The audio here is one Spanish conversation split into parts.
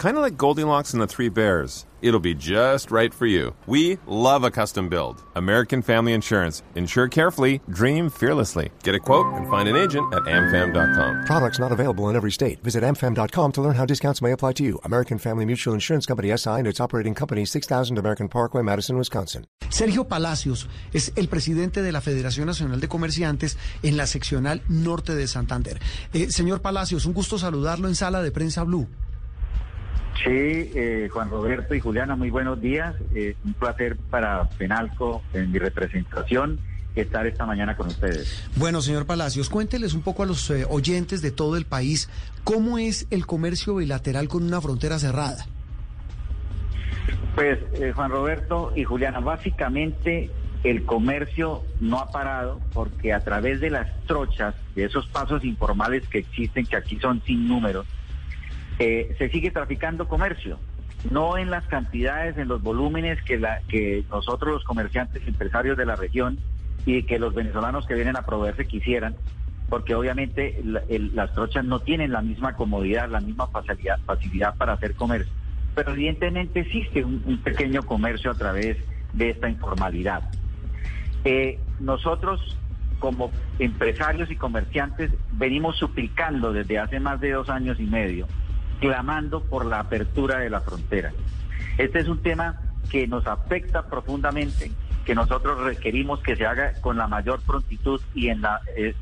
Kind of like Goldilocks and the Three Bears. It'll be just right for you. We love a custom build. American Family Insurance. Insure carefully, dream fearlessly. Get a quote and find an agent at amfam.com. Products not available in every state. Visit amfam.com to learn how discounts may apply to you. American Family Mutual Insurance Company SI and its operating company 6000 American Parkway, Madison, Wisconsin. Sergio Palacios es el presidente de la Federación Nacional de Comerciantes en la seccional norte de Santander. Eh, señor Palacios, un gusto saludarlo en sala de prensa Blue. Sí, eh, Juan Roberto y Juliana, muy buenos días. Eh, un placer para Penalco en mi representación estar esta mañana con ustedes. Bueno, señor Palacios, cuénteles un poco a los eh, oyentes de todo el país cómo es el comercio bilateral con una frontera cerrada. Pues, eh, Juan Roberto y Juliana, básicamente el comercio no ha parado porque a través de las trochas, de esos pasos informales que existen, que aquí son sin números, eh, se sigue traficando comercio, no en las cantidades, en los volúmenes que, la, que nosotros los comerciantes empresarios de la región y que los venezolanos que vienen a proveerse quisieran, porque obviamente las trochas no tienen la misma comodidad, la misma facilidad, para hacer comercio. Pero evidentemente existe un, un pequeño comercio a través de esta informalidad. Eh, nosotros como empresarios y comerciantes venimos suplicando desde hace más de dos años y medio, clamando por la apertura de la frontera. Este es un tema que nos afecta profundamente, que nosotros requerimos que se haga con la mayor prontitud y en la, eh,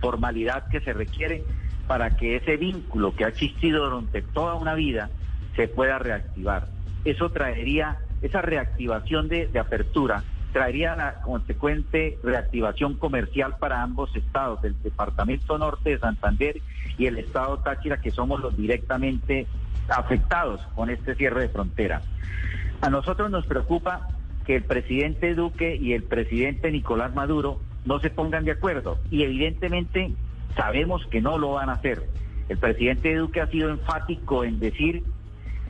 formalidad que se requiere para que ese vínculo que ha existido durante toda una vida se pueda reactivar. Eso traería, esa reactivación de apertura, traería la consecuente reactivación comercial para ambos estados, el departamento norte de Santander y el estado Táchira, que somos los directamente afectados con este cierre de frontera. A nosotros nos preocupa que el presidente Duque y el presidente Nicolás Maduro no se pongan de acuerdo y evidentemente sabemos que no lo van a hacer. El presidente Duque ha sido enfático en decir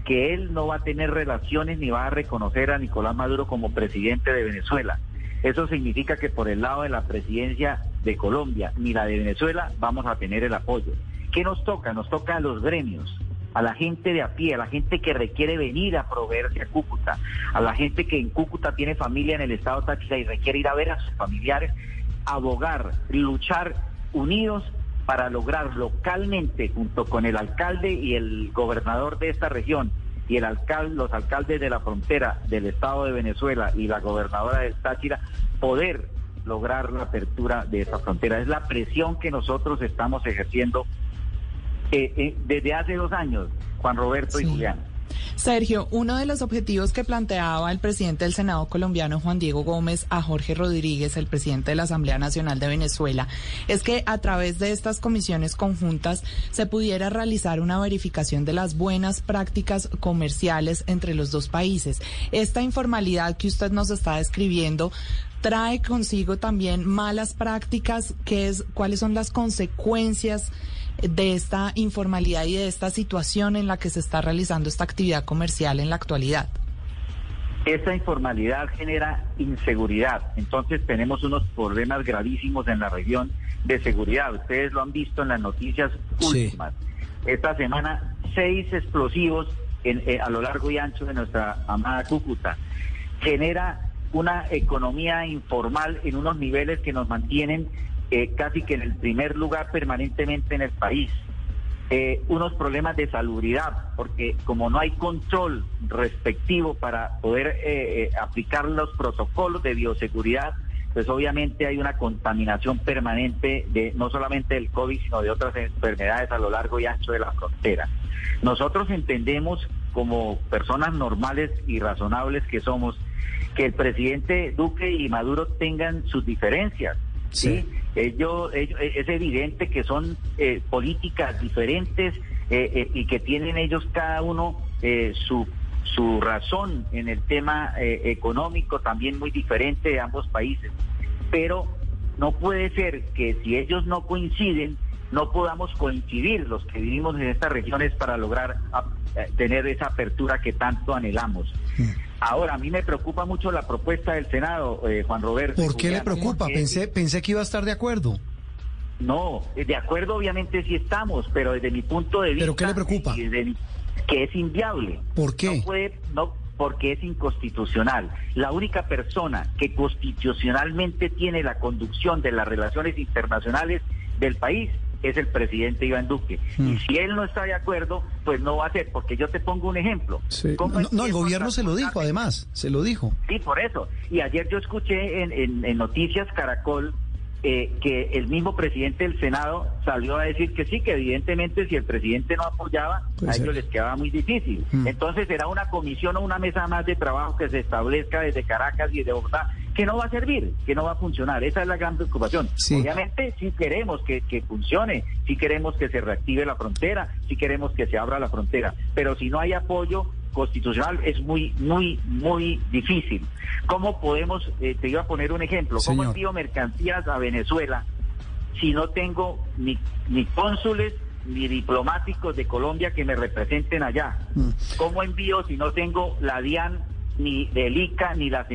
que él no va a tener relaciones ni va a reconocer a Nicolás Maduro como presidente de Venezuela. Eso significa que por el lado de la presidencia de Colombia ni la de Venezuela vamos a tener el apoyo. ¿Qué nos toca? Nos toca a los gremios, a la gente de a pie, a la gente que requiere venir a proveerse a Cúcuta, a la gente que en Cúcuta tiene familia en el estado Táchira y requiere ir a ver a sus familiares, abogar, luchar unidos para lograr localmente, junto con el alcalde y el gobernador de esta región, y el alcalde, los alcaldes de la frontera del Estado de Venezuela y la gobernadora del Táchira, poder lograr la apertura de esa frontera. Es la presión que nosotros estamos ejerciendo eh, eh, desde hace dos años, Juan Roberto y. Julián. Sergio, uno de los objetivos que planteaba el presidente del Senado colombiano, Juan Diego Gómez, a Jorge Rodríguez, el presidente de la Asamblea Nacional de Venezuela, es que a través de estas comisiones conjuntas se pudiera realizar una verificación de las buenas prácticas comerciales entre los dos países. Esta informalidad que usted nos está describiendo trae consigo también malas prácticas, ¿qué es, cuáles son las consecuencias de esta informalidad y de esta situación en la que se está realizando esta actividad comercial en la actualidad. Esa informalidad genera inseguridad, entonces tenemos unos problemas gravísimos en la región de seguridad. Ustedes lo han visto en las noticias Sí. últimas. Esta semana, seis explosivos en- eh, a lo largo y ancho de nuestra amada Cúcuta. Genera una economía informal en unos niveles que nos mantienen eh, casi que en el primer lugar permanentemente en el país. Eh, unos problemas de salubridad, porque como no hay control respectivo para poder eh, eh, aplicar los protocolos de bioseguridad, pues obviamente hay una contaminación permanente de no solamente del COVID, sino de otras enfermedades a lo largo y ancho de la frontera. Nosotros entendemos como personas normales y razonables que somos que el presidente Duque y Maduro tengan sus diferencias, ¿sí? Sí. Ellos, ellos- es evidente que son eh, políticas diferentes eh, eh, y que tienen ellos cada uno eh, su, su razón en el tema eh, económico también muy diferente de ambos países. Pero no puede ser que si ellos no coinciden, no podamos coincidir los que vivimos en estas regiones para lograr ah, eh, tener esa apertura que tanto anhelamos. Ahora, a mí me preocupa mucho la propuesta del Senado, eh, Juan Roberto. ¿Por qué le preocupa? porque- Pensé, pensé que iba a estar de acuerdo. No, de acuerdo obviamente sí estamos, pero desde mi punto de vista... ¿Pero qué le preocupa? mi- que es inviable. ¿Por qué? No puede, no, porque es inconstitucional. La única persona que constitucionalmente tiene la conducción de las relaciones internacionales del país es el presidente Iván Duque. Mm. Y si él no está de acuerdo, pues no va a ser, porque yo te pongo un ejemplo. Sí. ¿Cómo No, no, el gobierno se lo dijo, además, se lo dijo. Sí, por eso. Y ayer yo escuché en, en- en Noticias Caracol eh, que el mismo presidente del Senado salió a decir que sí, que evidentemente si el presidente no apoyaba, Puede a ser. ellos les quedaba muy difícil. Mm. Entonces será una comisión o una mesa más de trabajo que se establezca desde Caracas y de Bogotá, que no va a servir, que no va a funcionar. Esa es la gran preocupación. Sí. Obviamente sí queremos que, que funcione, sí queremos que se reactive la frontera, sí queremos que se abra la frontera, pero si no hay apoyo constitucional es muy, muy, muy difícil. ¿Cómo podemos, eh, te iba a poner un ejemplo, cómo envío mercancías a Venezuela si no tengo ni, ni cónsules ni diplomáticos de Colombia que me representen allá? Mm. ¿Cómo envío si no tengo la DIAN ni del ICA ni las,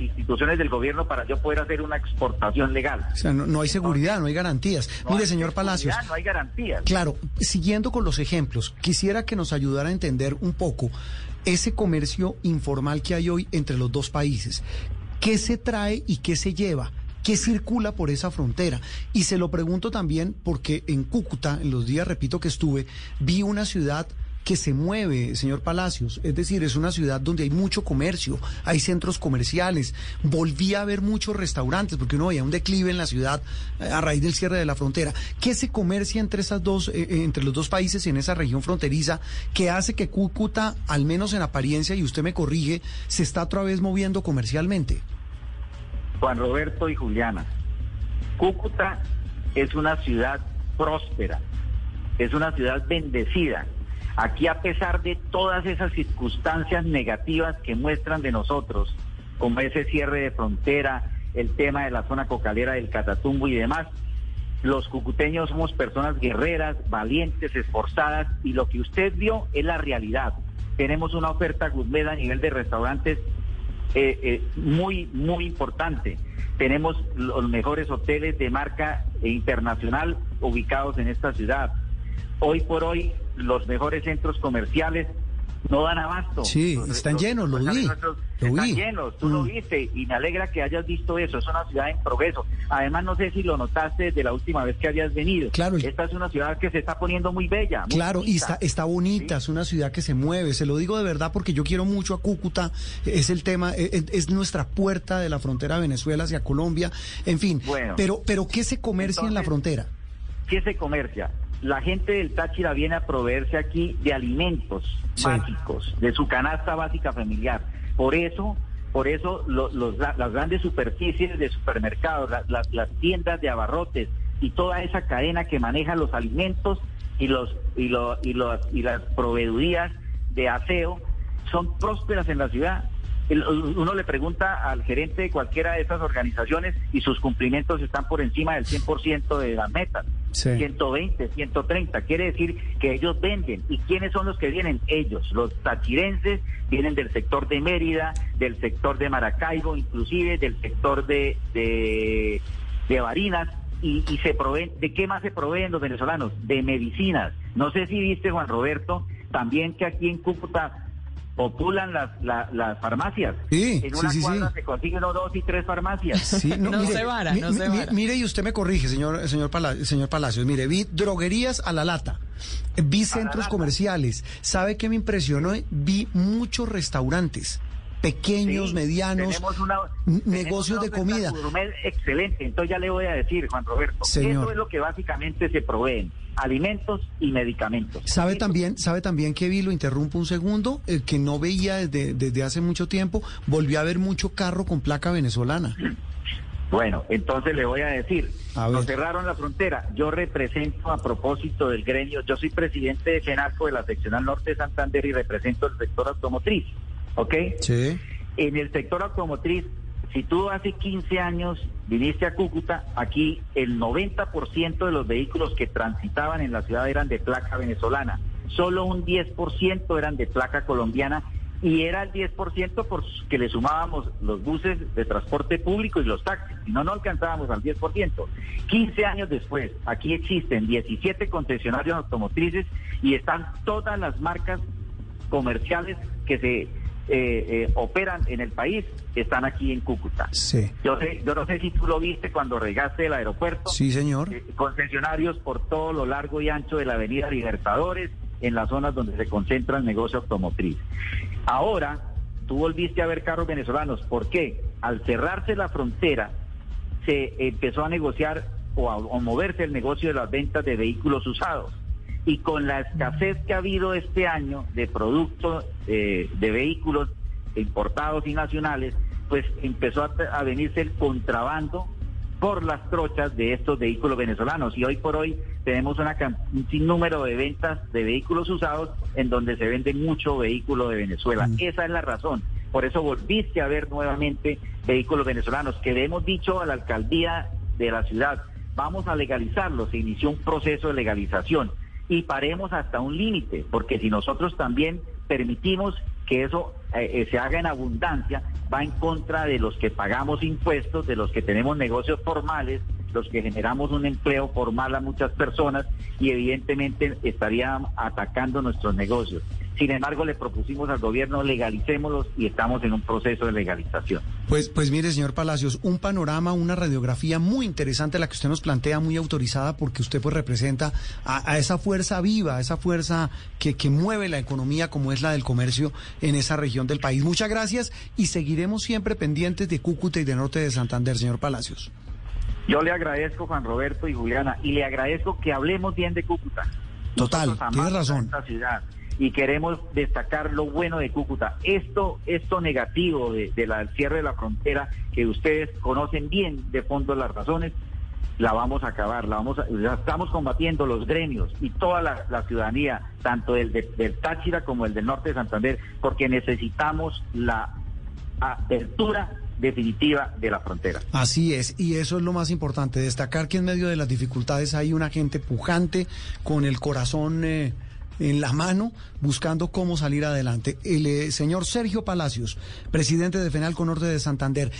instituciones del gobierno para yo poder hacer una exportación legal? O sea, no, no hay seguridad, no hay garantías. No Mire, hay señor Palacios, No hay garantías. Claro, siguiendo con los ejemplos, quisiera que nos ayudara a entender un poco ese comercio informal que hay hoy entre los dos países. ¿Qué se trae y qué se lleva? ¿Qué circula por esa frontera? Y se lo pregunto también porque en Cúcuta, en los días, repito que estuve, vi una ciudad que se mueve, señor Palacios. Es decir, es una ciudad donde hay mucho comercio, hay centros comerciales. Volví a ver muchos restaurantes porque uno veía un declive en la ciudad eh, a raíz del cierre de la frontera. ¿Qué se comercia entre esas dos, eh, eh, entre los dos países en esa región fronteriza que hace que Cúcuta, al menos en apariencia, y usted me corrige, se está otra vez moviendo comercialmente? Juan Roberto y Juliana. Cúcuta es una ciudad próspera, es una ciudad bendecida. Aquí a pesar de todas esas circunstancias negativas que muestran de nosotros, como ese cierre de frontera, el tema de la zona cocalera del Catatumbo y demás, los cucuteños somos personas guerreras, valientes, esforzadas y lo que usted vio es la realidad. Tenemos una oferta gourmet a nivel de restaurantes eh, eh, muy, muy importante. Tenemos los mejores hoteles de marca internacional ubicados en esta ciudad. Hoy por hoy, los mejores centros comerciales no dan abasto. Sí, Los- están los- llenos, lo los- vi, lo están vi. llenos, tú lo Mm. viste y me alegra que hayas visto eso. Es una ciudad en progreso. Además, no sé si lo notaste desde la última vez que habías venido. Claro, Esta es una ciudad que se está poniendo muy bella. muy Claro, y está, está bonita, es una ciudad que se mueve, se lo digo de verdad porque yo quiero mucho a Cúcuta, es el tema, e, es, es nuestra puerta de la frontera de Venezuela hacia Colombia, en fin, Bueno. pero, pero ¿qué se comercia en la frontera? ¿Qué se comercia? La gente del Táchira viene a proveerse aquí de alimentos Sí. básicos, de su canasta básica familiar. Por eso, por eso lo- los- la- las grandes superficies de supermercados, la- la- las tiendas de abarrotes y toda esa cadena que maneja los alimentos y los y lo- y los- y las proveedurías de aseo son prósperas en la ciudad. El- uno le pregunta al gerente de cualquiera de esas organizaciones y sus cumplimientos están por encima del 100% de las metas. Sí. 120, 130. Quiere decir que ellos venden. ¿Y quiénes son los que vienen? Ellos. Los tachirenses vienen del sector de Mérida, del sector de Maracaibo, inclusive del sector de, de, de Barinas. Y, y se proveen, ¿de qué más se proveen los venezolanos? De medicinas. No sé si viste, Juan Roberto, también que aquí en Cúcuta populan las, la- las farmacias. Sí, en una sí, sí. cuadra se consiguen dos y tres farmacias. Sí, No se vara, no se mi- vara. Mire, y usted me corrige, señor, señor, Pala- señor Palacios. Mire, vi droguerías a la lata, vi centros lata. comerciales. ¿Sabe qué me impresionó? Vi muchos restaurantes, pequeños, Sí, medianos, tenemos una- n- tenemos negocios una de comida. excelente. Entonces ya le voy a decir, Juan Roberto, Señor. eso es lo que básicamente se proveen, alimentos y medicamentos. ¿Sabe también, sabe también que vi, lo interrumpo un segundo, el que no veía desde, desde hace mucho tiempo, volvió a ver mucho carro con placa venezolana. Bueno, entonces le voy a decir, A nos cerraron la frontera. Yo represento a propósito del gremio, yo soy presidente de FENACO de la seccional norte de Santander y represento el sector automotriz, ¿ok? Sí. En el sector automotriz, si tú hace 15 años viniste a Cúcuta, aquí el 90% de los vehículos que transitaban en la ciudad eran de placa venezolana. Solo un 10% eran de placa colombiana y era el 10% por que le sumábamos los buses de transporte público y los taxis, si no, no alcanzábamos al 10%. 15 años después, aquí existen 17 concesionarios automotrices y están todas las marcas comerciales que se eh, eh, operan en el país están aquí en Cúcuta. Sí. Yo, sé, yo no sé si tú lo viste cuando regaste el aeropuerto. Sí, señor. Eh, concesionarios por todo lo largo y ancho de la avenida Libertadores, en las zonas donde se concentra el negocio automotriz. Ahora, tú volviste a ver carros venezolanos. ¿Por qué? Al cerrarse la frontera, se empezó a negociar o a moverse el negocio de las ventas de vehículos usados. Y con la escasez que ha habido este año de productos eh, de vehículos importados y nacionales, pues empezó a, a venirse el contrabando por las trochas de estos vehículos venezolanos. Y hoy por hoy tenemos una, un sinnúmero de ventas de vehículos usados en donde se vende mucho vehículo de Venezuela. Esa es la razón. Por eso volviste a ver nuevamente vehículos venezolanos, que le hemos dicho a la alcaldía de la ciudad, vamos a legalizarlos. Se inició un proceso de legalización y paremos hasta un límite, porque si nosotros también permitimos que eso eh, eh, se haga en abundancia, va en contra de los que pagamos impuestos, de los que tenemos negocios formales, los que generamos un empleo formal a muchas personas y evidentemente estaría atacando nuestros negocios. Sin embargo, le propusimos al gobierno legalicémoslos y estamos en un proceso de legalización. Pues, pues mire, señor Palacios, un panorama, una radiografía muy interesante la que usted nos plantea, muy autorizada, porque usted pues representa a, a esa fuerza viva, a esa fuerza que, que mueve la economía como es la del comercio en esa región del país. Muchas gracias y seguiremos siempre pendientes de Cúcuta y de Norte de Santander, señor Palacios. Yo le agradezco, Juan Roberto y Juliana, y le agradezco que hablemos bien de Cúcuta. Total, tiene razón. Esta ciudad y queremos destacar lo bueno de Cúcuta. Esto, esto negativo de, la, del cierre de la frontera, que ustedes conocen bien de fondo las razones, la vamos a acabar, la vamos a, estamos combatiendo los gremios y toda la, la ciudadanía, tanto el de- del Táchira como el del norte de Santander, porque necesitamos la apertura definitiva de la frontera. Así es, y eso es lo más importante, destacar que en medio de las dificultades hay una gente pujante, con el corazón eh, en la mano, buscando cómo salir adelante. El eh, señor Sergio Palacios, presidente de FENALCO Norte de Santander.